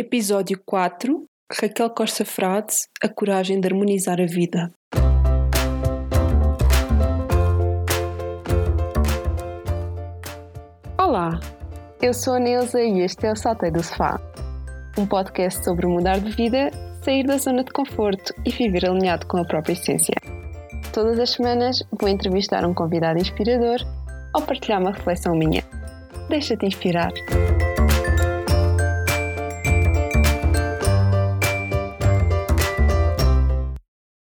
Episódio 4 Raquel Costa Frade A coragem de harmonizar a vida. Olá, eu sou a Neuza e este é o Saltei do Sofá um podcast sobre mudar de vida, sair da zona de conforto e viver alinhado com a própria essência. Todas as semanas vou entrevistar um convidado inspirador ou partilhar uma reflexão minha. Deixa-te inspirar.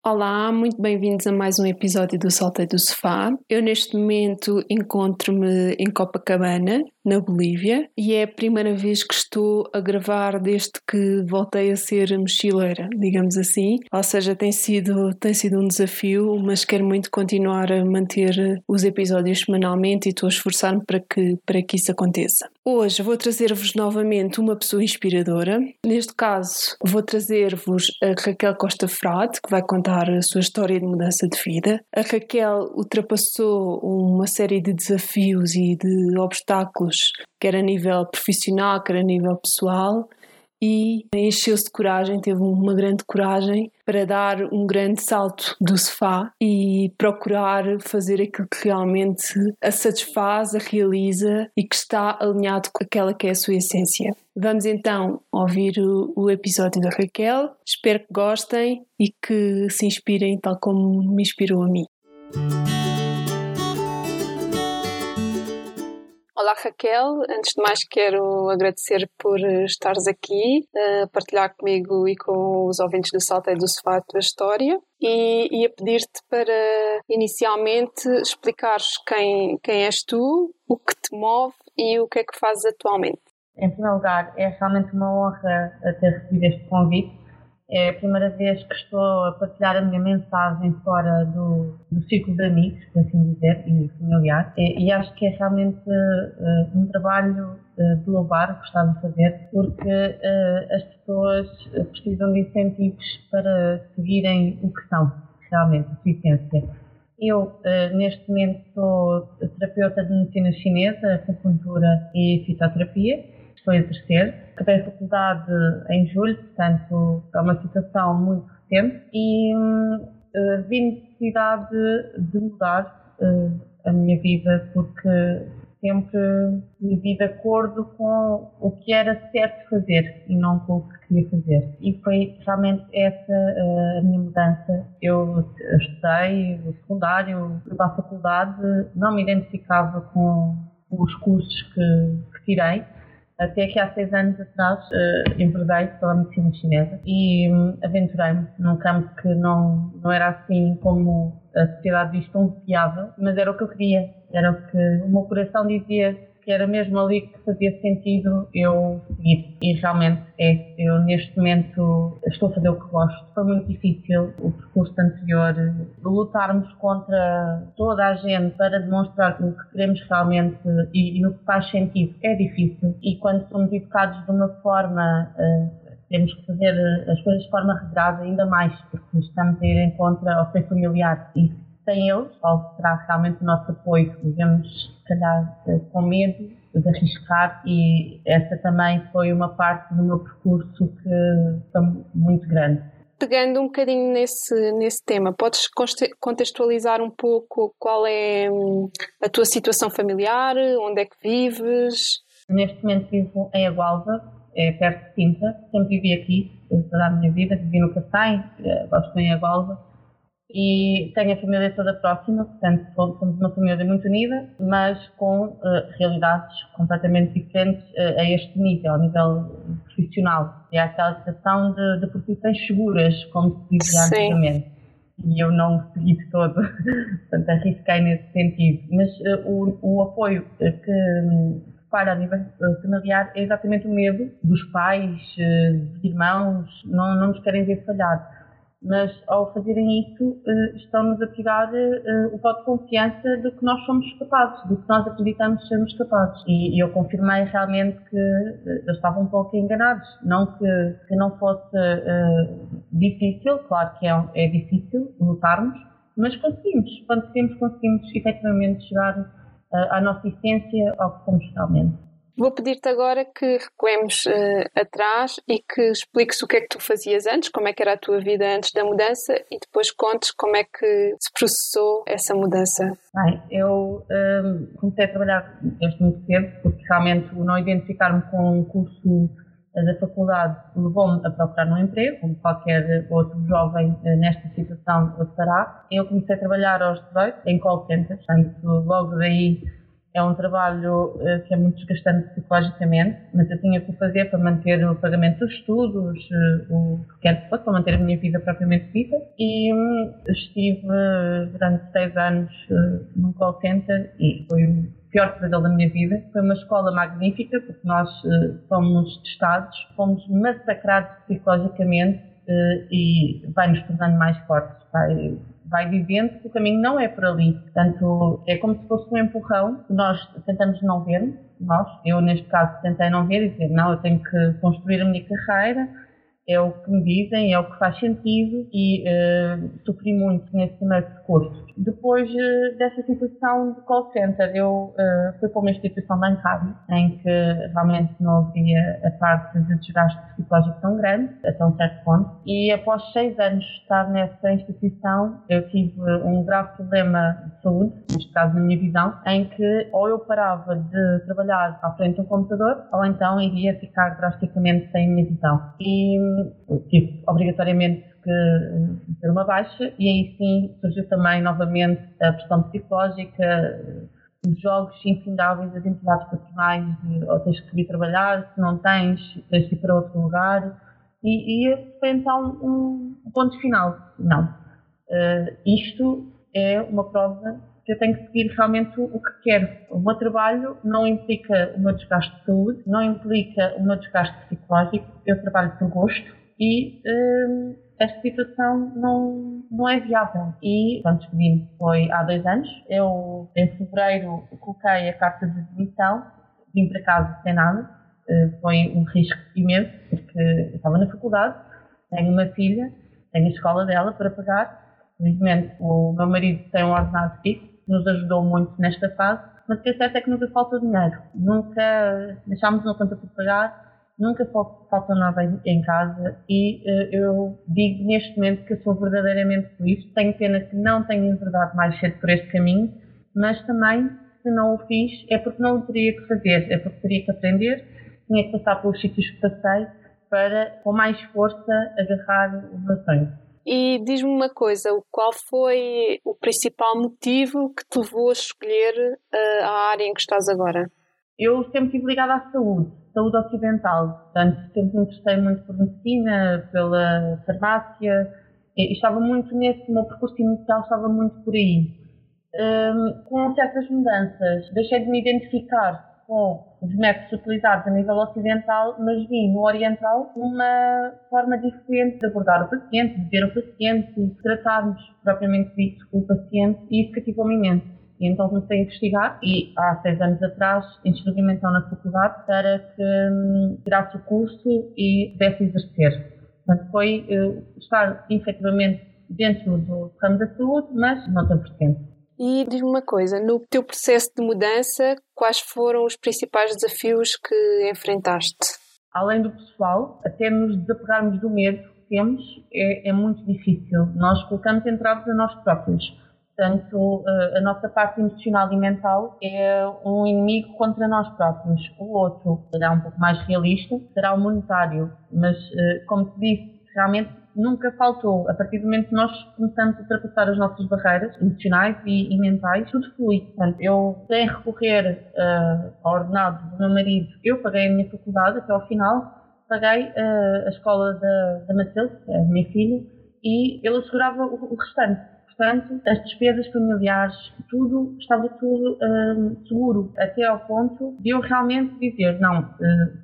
Olá, muito bem-vindos a mais um episódio do Saltei do Sofá. Eu neste momento encontro-me em Copacabana, na Bolívia, e é a primeira vez que estou a gravar desde que voltei a ser mochileira, digamos assim. Ou seja, tem sido, tem sido um desafio, mas quero muito continuar a manter os episódios semanalmente e estou a esforçar-me para que, para que isso aconteça. Hoje vou trazer-vos novamente uma pessoa inspiradora. Neste caso, vou trazer-vos a Raquel Costa Frade, que vai contar a sua história de mudança de vida. A Raquel ultrapassou uma série de desafios e de obstáculos quer a nível profissional, quer a nível pessoal, e encheu-se de coragem, teve uma grande coragem para dar um grande salto do sofá e procurar fazer aquilo que realmente a satisfaz, a realiza e que está alinhado com aquela que é a sua essência. Vamos então ouvir o, o episódio da Raquel. Espero que gostem e que se inspirem tal como me inspirou a mim. Olá Raquel, antes de mais quero agradecer por estares aqui a partilhar comigo e com os ouvintes do Salto do Sofá a tua história. E, e a pedir-te para inicialmente explicares quem, quem és tu, o que te move e o que é que fazes atualmente. Em primeiro lugar, é realmente uma honra ter recebido este convite é a primeira vez que estou a partilhar a minha mensagem fora do, do círculo de amigos, por assim dizer, e familiar. E, e acho que é realmente uh, um trabalho uh, de louvar, gostava de fazer, porque uh, as pessoas precisam de incentivos para seguirem o que são, realmente, a sua essência. Eu, neste momento, sou terapeuta de medicina chinesa, acupuntura e fitoterapia estou a exercer. Acabei a faculdade em julho, portanto é uma situação muito recente e uh, vi necessidade de mudar uh, a minha vida porque sempre vivi de acordo com o que era certo fazer e não com o que queria fazer. E foi realmente essa uh, a minha mudança. Eu estudei o secundário, para a faculdade, não me identificava com os cursos que, que tirei até que há seis anos atrás uh, enverdei pela medicina chinesa e um, aventurei-me num campo que não, não era assim como a sociedade diz tão fiável, mas era o que eu queria, era o que o meu coração dizia que era mesmo ali que fazia sentido eu seguir. E realmente é. Eu neste momento estou a fazer o que gosto. Foi muito difícil o percurso anterior, lutarmos contra toda a gente para demonstrar o que queremos realmente e, e que faz sentido. É difícil. E quando somos educados de uma forma. Uh, temos que fazer as coisas de forma regrada ainda mais, porque estamos a ir em contra ao ser familiar. E sem eles, qual será realmente o nosso apoio? Vivemos, se calhar, eh, com medo de arriscar e essa também foi uma parte do meu percurso que foi muito grande. Pegando um bocadinho nesse, nesse tema, podes contextualizar um pouco qual é hum, a tua situação familiar, onde é que vives? Neste momento vivo em Agualva, é perto de Sintra, sempre vivi aqui toda a minha vida, vivi no Cacém, eh, gosto em Agualva e tenho a família toda próxima, portanto somos uma família muito unida, mas com uh, realidades completamente diferentes uh, a este nível, a nível profissional. E há aquela situação de, de profissões seguras, como se dizia antigamente. E eu não segui de todo, portanto arrisquei nesse sentido. Mas uh, o, o apoio que para a nível familiar é exatamente o medo dos pais, dos irmãos, não, não nos querem ver falhar mas ao fazerem isso eh, estão-nos a tirar eh, o voto de confiança de que nós somos capazes, do que nós acreditamos sermos capazes. E, eu confirmei realmente que eh, eles estavam um pouco enganados, não que, que não fosse uh, difícil, claro que é, é difícil lutarmos, mas conseguimos, quando queremos conseguimos efetivamente chegar à nossa essência, ao que somos realmente. Vou pedir-te agora que recuemos uh, atrás e que expliques o que é que tu fazias antes, como é que era a tua vida antes da mudança e depois contes como é que se processou essa mudança. Bem, eu um, comecei a trabalhar desde muito cedo, porque realmente o não identificar-me com um curso da faculdade levou-me a procurar um emprego, como qualquer outro jovem eh, nesta situação fará. Eu comecei a trabalhar aos 18 em call centers, portanto, logo daí é um trabalho uh, que é muito desgastante psicologicamente, mas eu tinha que o fazer para manter o pagamento dos estudos, uh, o que quer que fosse, para manter a minha vida propriamente dita. E um, estive durante seis anos uh, num call center e foi o pior pesadelo da minha vida. Foi uma escola magnífica, porque nós fomos testados, fomos massacrados psicologicamente e vai-nos tornando mais fortes. Vai, vai vivendo que o caminho não é por ali. Portanto, é como se fosse um empurrão que nós tentamos não ver, nós, eu neste caso tentei não ver e dizer, não, eu tenho que construir a minha carreira, é o que me dizem, é o que faz sentido e uh, sofri muito nesse primeiro percurso. Depois uh, dessa situação de call center, eu uh, fui para uma instituição bancária em que realmente não havia a parte de desgaste psicológico tão grande, até um certo ponto, e após seis anos de estar nessa instituição, eu tive um grave problema de saúde, neste caso na minha visão, em que ou eu parava de trabalhar à frente de um computador, ou então iria ficar drasticamente sem minha visão. E tive obrigatoriamente que ter uma baixa e aí sim surgiu também novamente a pressão psicológica, os jogos infindáveis das entidades patronais de ou tens que vir trabalhar, se não tens, tens de ir para outro lugar. E, e esse foi então um ponto final. Não. Uh, isto é uma prova que eu tenho que seguir realmente o que quero. O meu trabalho não implica o meu desgaste de saúde, não implica o meu desgaste psicológico, eu trabalho por gosto e hum, esta situação não, não é viável. E quando despedi-me foi há dois anos. Eu, em fevereiro, coloquei a carta de demissão, vim para casa sem nada. Uh, foi um risco imenso, porque eu estava na faculdade, tenho uma filha, tenho a escola dela para pagar. Felizmente, o meu marido tem um ordenado fixo, nos ajudou muito nesta fase, mas o que é certo é que nunca falta dinheiro. Nunca deixámos uma conta por pagar nunca falta nada em casa e uh, eu digo neste momento que sou verdadeiramente feliz. Tenho pena que não tenha enverdado mais cedo por este caminho, mas também, se não o fiz, é porque não o teria que fazer, é porque teria que aprender, tinha que passar pelos sítios que passei para, com mais força, agarrar o sonho. E diz-me uma coisa, qual foi o principal motivo que te levou a escolher uh, a área em que estás agora? Eu sempre estive ligada à saúde saúde ocidental. Portanto, sempre me interessei muito por medicina, pela farmácia, e estava muito nesse, meu percurso inicial estava muito por aí. Um, com certas mudanças, deixei de me identificar com os métodos utilizados a nível ocidental, mas vi no oriental uma forma diferente de abordar o paciente, de ver o paciente, tratarmos propriamente dito o paciente, e isso cativou-me imenso. E então comecei a investigar e há seis anos atrás inscrevi-me então na faculdade para que hum, tirasse o curso e pudesse exercer. Foi uh, estar efetivamente dentro do ramo da saúde, mas não 100%. E diz-me uma coisa, no teu processo de mudança, quais foram os principais desafios que enfrentaste? Além do pessoal, até nos desapegarmos do medo que temos, é, é muito difícil. Nós colocamos entraves a nós próprios Portanto, eh, a nossa parte emocional e mental é um inimigo contra nós próprios. O outro será um pouco mais realista, será o monetário. Mas, eh, como te disse, realmente nunca faltou. A partir do momento que nós começamos a ultrapassar as nossas barreiras emocionais e, e mentais, tudo flui. Portanto, eu, sem recorrer uh, ao ordenado do meu marido, eu paguei a minha faculdade até ao final, paguei uh, a escola da, da Matilde, é a minha filha, e ele assegurava o, o restante. Portanto, as despesas familiares, tudo, estava tudo uh, seguro, até ao ponto de eu realmente dizer, não,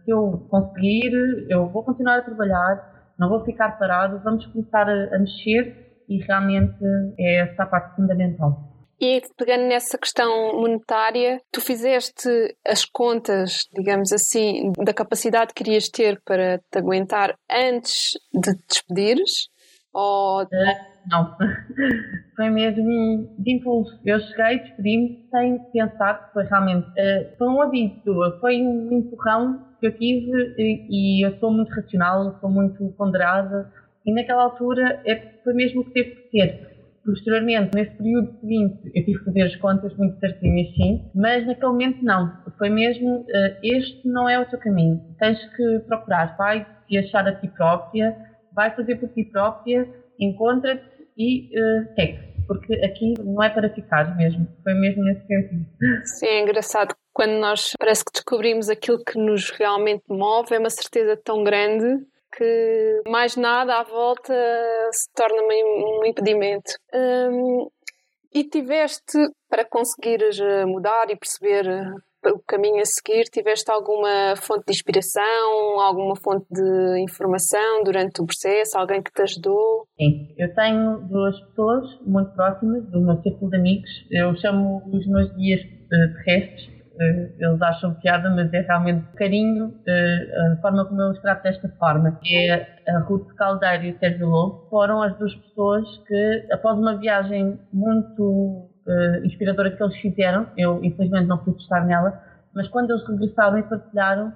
se eu conseguir, eu vou continuar a trabalhar, não vou ficar parado, vamos começar a, a mexer e realmente é essa a parte fundamental. E pegando nessa questão monetária, tu fizeste as contas, digamos assim, da capacidade que querias ter para te aguentar antes de te despedires Ou... Uh, não, foi mesmo de impulso. Eu cheguei, despedi-me sem pensar, foi realmente, uh, foi um aviso, foi um empurrão que eu tive e, e eu sou muito racional, sou muito ponderada e naquela altura é, foi mesmo o que teve que ser. Posteriormente, nesse período seguinte, eu tive que fazer as contas muito certinhas, sim, mas naquele momento não. Foi mesmo, uh, este não é o teu caminho. Tens que procurar, vai te achar a ti própria, vai fazer por ti própria, encontra-te e uh, segue. Porque aqui não é para ficar mesmo. Foi mesmo nesse sentido. Sim, é engraçado. Quando nós parece que descobrimos aquilo que nos realmente move, é uma certeza tão grande que mais nada à volta se torna um impedimento. Hum, e tiveste, para conseguires eh, mudar e perceber o caminho a seguir, tiveste alguma fonte de inspiração, alguma fonte de informação durante o processo, alguém que te ajudou? Sim, eu tenho duas pessoas muito próximas do meu círculo de amigos, eu chamo os meus guias eh, terrestres, eh, eles acham piada, mas é realmente carinho eh, a forma como eu os trato desta forma. É a Ruth Caldeiro e o Sérgio Lobo foram as duas pessoas que, após uma viagem muito uh, inspiradora que eles fizeram, eu infelizmente não pude estar nela, mas quando eles regressaram e partilharam,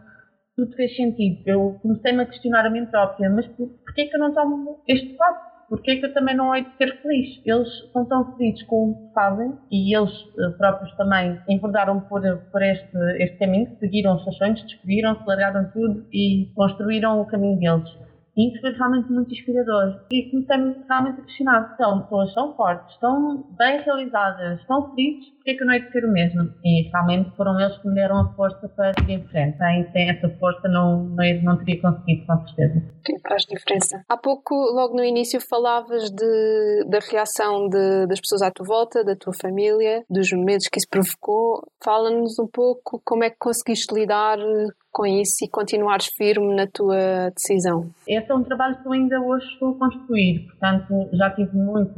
tudo fez sentido. Eu comecei-me a questionar a mim própria, mas por, porquê que eu não tomo este passo? porque é que eu também não hei de ser feliz? Eles são tão felizes com o que fazem e eles eh, próprios também enverdaram por, por este, este caminho, seguiram os seus sonhos, descobriram, largaram tudo e construíram o caminho deles. E foi realmente muito inspirador. E comecei-me realmente a questionar: são pessoas tão fortes, tão bem realizadas, tão felizes, porque é que eu não hei de ser o mesmo? E realmente foram eles que me deram a força para ir em frente. Sem, sem essa força não, não, não teria conseguido, com certeza. Sim, faz diferença. Há pouco, logo no início, falavas de, da reação de, das pessoas à tua volta, da tua família, dos medos que isso provocou. Fala-nos um pouco como é que conseguiste lidar com isso e continuares firme na tua decisão? Esse é um trabalho que eu ainda hoje estou a construir, portanto já tive muito,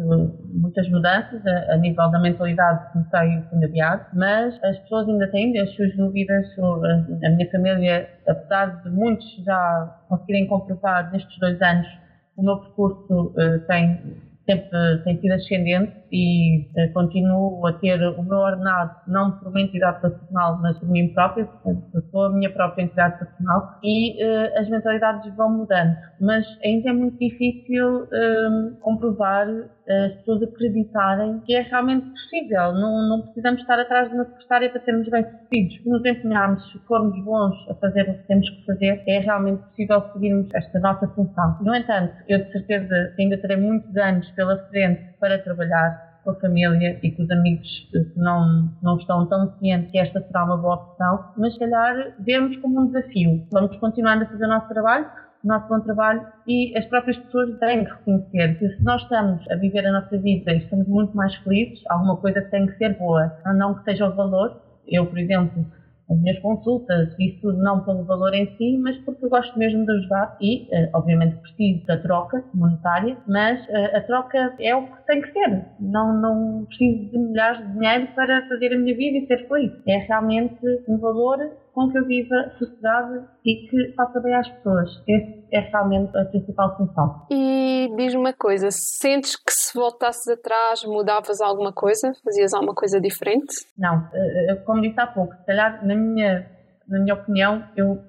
muitas mudanças a, a nível da mentalidade que comecei a adiado, mas as pessoas ainda têm as suas dúvidas, a, a minha família, apesar de muitos já conseguirem comprovar nestes dois anos o meu percurso uh, tem sempre tem sido ascendente e uh, continuo a ter o meu ordenado não por uma entidade patronal, mas por mim própria, portanto, sou a minha própria entidade patronal e uh, as mentalidades vão mudando, mas ainda é muito difícil uh, comprovar as pessoas acreditarem que é realmente possível, não, não precisamos estar atrás de uma secretária para sermos bem-sucedidos, se nos empenharmos, se formos bons a fazer o que temos que fazer, é realmente possível seguirmos esta nossa função. No entanto, eu de certeza ainda terei muitos anos pela frente para trabalhar com a família e com os amigos que não, não estão tão cientes que esta será uma boa opção, mas se calhar vemos como um desafio. Vamos continuar a fazer o nosso trabalho, o nosso bom trabalho e as próprias pessoas têm que reconhecer que se nós estamos a viver a nossa vida e estamos muito mais felizes, alguma coisa tem que ser boa, não que seja o valor. Eu, por exemplo, as minhas consultas, isso não pelo valor em si, mas porque eu gosto mesmo de ajudar e, uh, obviamente, preciso da troca monetária, mas uh, a troca é o que tem que ser. Não, não preciso de milhares de dinheiro para fazer a minha vida e ser feliz. É realmente um valor com que eu viva sossegada e que faça bem às pessoas. Esse é realmente a principal função. E diz-me uma coisa, sentes que se voltasses atrás mudavas alguma coisa? Fazias alguma coisa diferente? Não, eh, como disse há pouco, se calhar na minha, na minha opinião eu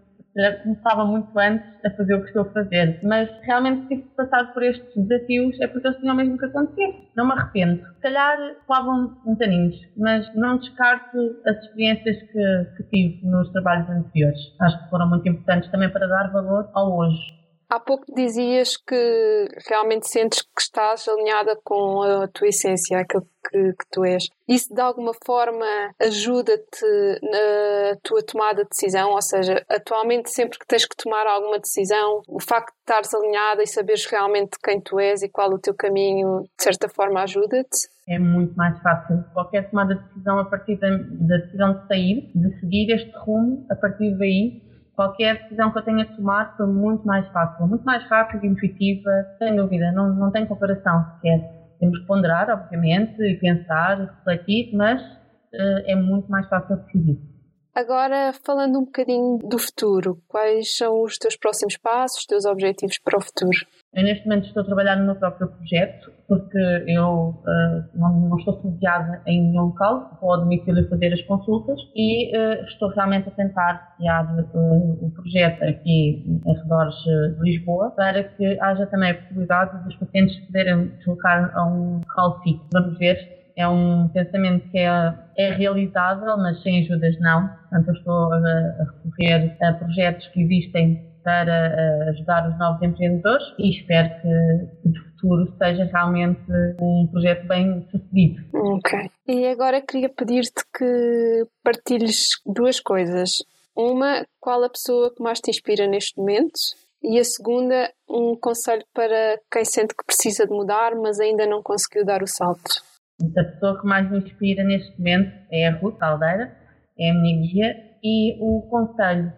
começava muito antes a fazer o que estou a fazer. Mas realmente tive que passar por estes desafios é porque eles tinham mesmo que acontecer. Não me arrependo. Se calhar levavam uns aninhos, mas não descarto as experiências que, que tive nos trabalhos anteriores. Acho que foram muito importantes também para dar valor ao hoje. Há pouco dizias que realmente sentes que estás alinhada com a tua essência, aquilo que, que tu és. Isso de alguma forma ajuda-te na tua tomada de decisão? Ou seja, atualmente, sempre que tens que tomar alguma decisão, o facto de estares alinhada e saberes realmente quem tu és e qual o teu caminho, de certa forma, ajuda-te? É muito mais fácil. Qualquer tomada de decisão a partir da, da decisão de sair, de seguir este rumo, a partir daí qualquer decisão que eu tenha que tomar foi muito mais fácil, muito mais rápida, intuitiva, sem dúvida, não, não tem comparação sequer. Temos que ponderar, obviamente, e pensar, refletir, mas uh, é muito mais fácil decidir. Agora, falando um bocadinho do futuro, quais são os teus próximos passos, os teus objetivos para o futuro? Eu neste momento estou a trabalhar no meu próprio projeto, porque eu uh, não, não, estou sediada em nenhum local, vou ao domicílio fazer as consultas e uh, estou realmente a tentar criar uh, o projeto aqui em redores de Lisboa para que haja também a possibilidade dos pacientes poderem deslocar a um local fixo. Vamos ver é um pensamento que é, é realizável, mas sem ajudas não. Portanto, eu estou a, a recorrer a projetos que existem para ajudar os novos empreendedores e espero que no futuro seja realmente um projeto bem sucedido. Ok. E agora queria pedir-te que partilhes duas coisas. Uma, qual a pessoa que mais te inspira neste momento? E a segunda, um conselho para quem sente que precisa de mudar, mas ainda não conseguiu dar o salto. A pessoa que mais me inspira neste momento é a Ruth Aldeira, é a minha guia, e o conselho,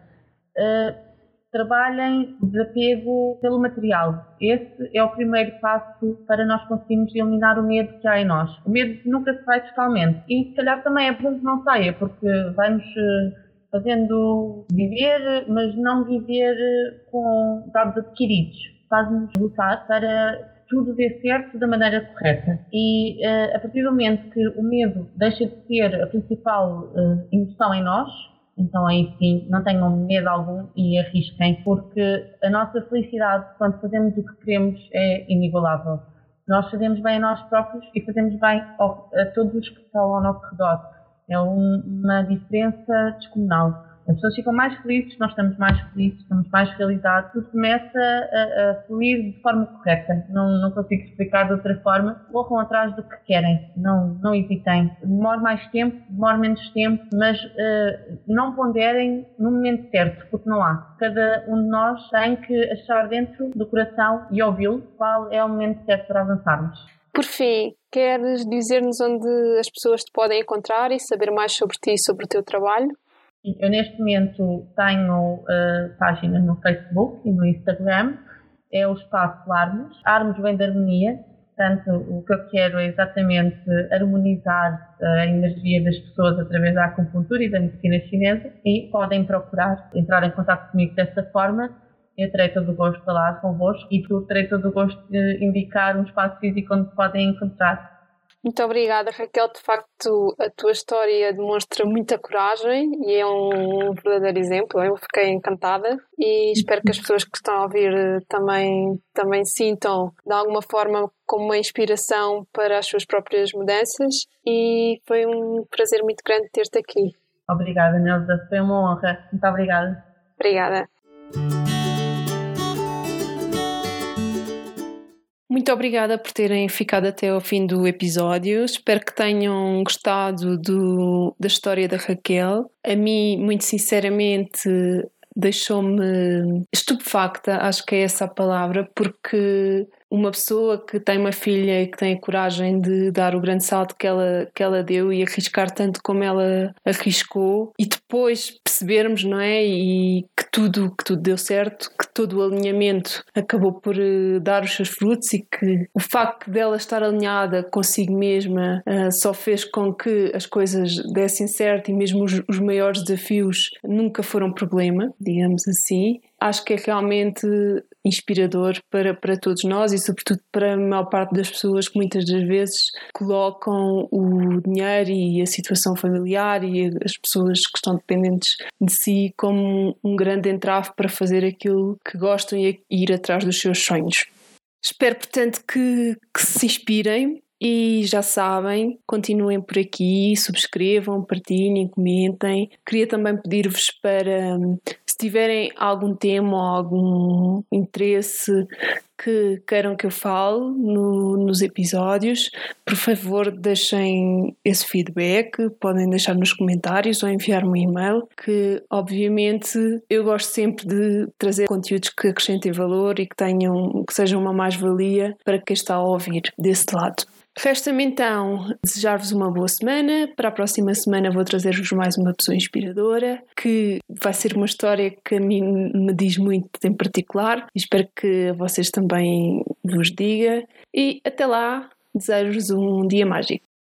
uh, trabalhem desapego pelo material. Esse é o primeiro passo para nós conseguirmos eliminar o medo que há em nós. O medo nunca se vai totalmente. E se calhar também é bom que não saia, porque vamos uh, fazendo viver, mas não viver com dados adquiridos. Faz-nos lutar para tudo dê certo da maneira correta. E uh, a partir do momento que o medo deixa de ser a principal uh, emoção em nós, então aí sim, não tenham medo algum e arrisquem, porque a nossa felicidade quando fazemos o que queremos é inigualável. Nós fazemos bem a nós próprios e fazemos bem ao, a todos os que estão ao nosso redor. É um, uma diferença descomunal. As pessoas ficam mais felizes, nós estamos mais felizes, estamos mais realizados, tudo começa a, a fluir de forma correta. Não, não consigo explicar de outra forma. Corram atrás do que querem, não, não hesitem. Demore mais tempo, demore menos tempo, mas uh, não ponderem no momento certo, porque não há. Cada um de nós tem que achar dentro do coração e ouvi-lo qual é o momento certo para avançarmos. Por fim, queres dizer-nos onde as pessoas te podem encontrar e saber mais sobre ti e sobre o teu trabalho? Eu neste momento tenho uh, página no Facebook e no Instagram, é o espaço Armos. Armos vem da harmonia, portanto o que eu quero é exatamente harmonizar eh, a energia das pessoas através da acupuntura e da medicina chinesa e podem procurar entrar em contato comigo dessa forma. Eu terei todo o gosto de falar convosco e terei todo o gosto de indicar um espaço físico onde podem encontrar. Muito obrigada, Raquel. De facto, a tua história demonstra muita coragem e é um verdadeiro exemplo. Eu fiquei encantada e espero que as pessoas que estão a ouvir eh, também, também sintam, de alguma forma, como uma inspiração para as suas próprias mudanças. E foi um prazer muito grande ter-te aqui. Obrigada, Nelza. Foi uma honra. Muito obrigada. Obrigada. Muito obrigada por terem ficado até ao fim do episódio. Espero que tenham gostado do, da história da Raquel. A mim, muito sinceramente, deixou-me estupefacta, acho que é essa a palavra, porque uma pessoa que tem uma filha e que tem a coragem de dar o grande salto que ela, que ela deu e arriscar tanto como ela arriscou e depois percebermos, não é? E que tudo, que tudo deu certo, que todo o alinhamento acabou por uh, dar os seus frutos e que o facto dela estar alinhada consigo mesma uh, só fez com que as coisas dessem certo e mesmo os, os maiores desafios nunca foram problema, digamos assim acho que é realmente inspirador para, para todos nós e, sobretudo, para a maior parte das pessoas que muitas das vezes colocam o dinheiro e a situação familiar e as pessoas que estão dependentes de si como um grande entrave para fazer aquilo que gostam e ir atrás dos seus sonhos. Espero, portanto, que, que se inspirem e já sabem, continuem por aqui, subscrevam, partilhem, comentem. Queria também pedir-vos para, se tiverem algum tema ou algum interesse que queiram que eu fale no, nos episódios, por favor deixem esse feedback, podem deixar nos comentários ou enviar-me um e-mail, que obviamente eu gosto sempre de trazer conteúdos que acrescentem valor e que tenham, que sejam uma mais-valia para quem está a ouvir desse lado. Resta-me então desejar-vos uma boa semana. Para a próxima semana vou trazer-vos mais uma pessoa inspiradora, que vai ser uma história que a mim me diz muito em particular. Espero que vocês também vos diga. E até lá, desejo-vos um dia mágico.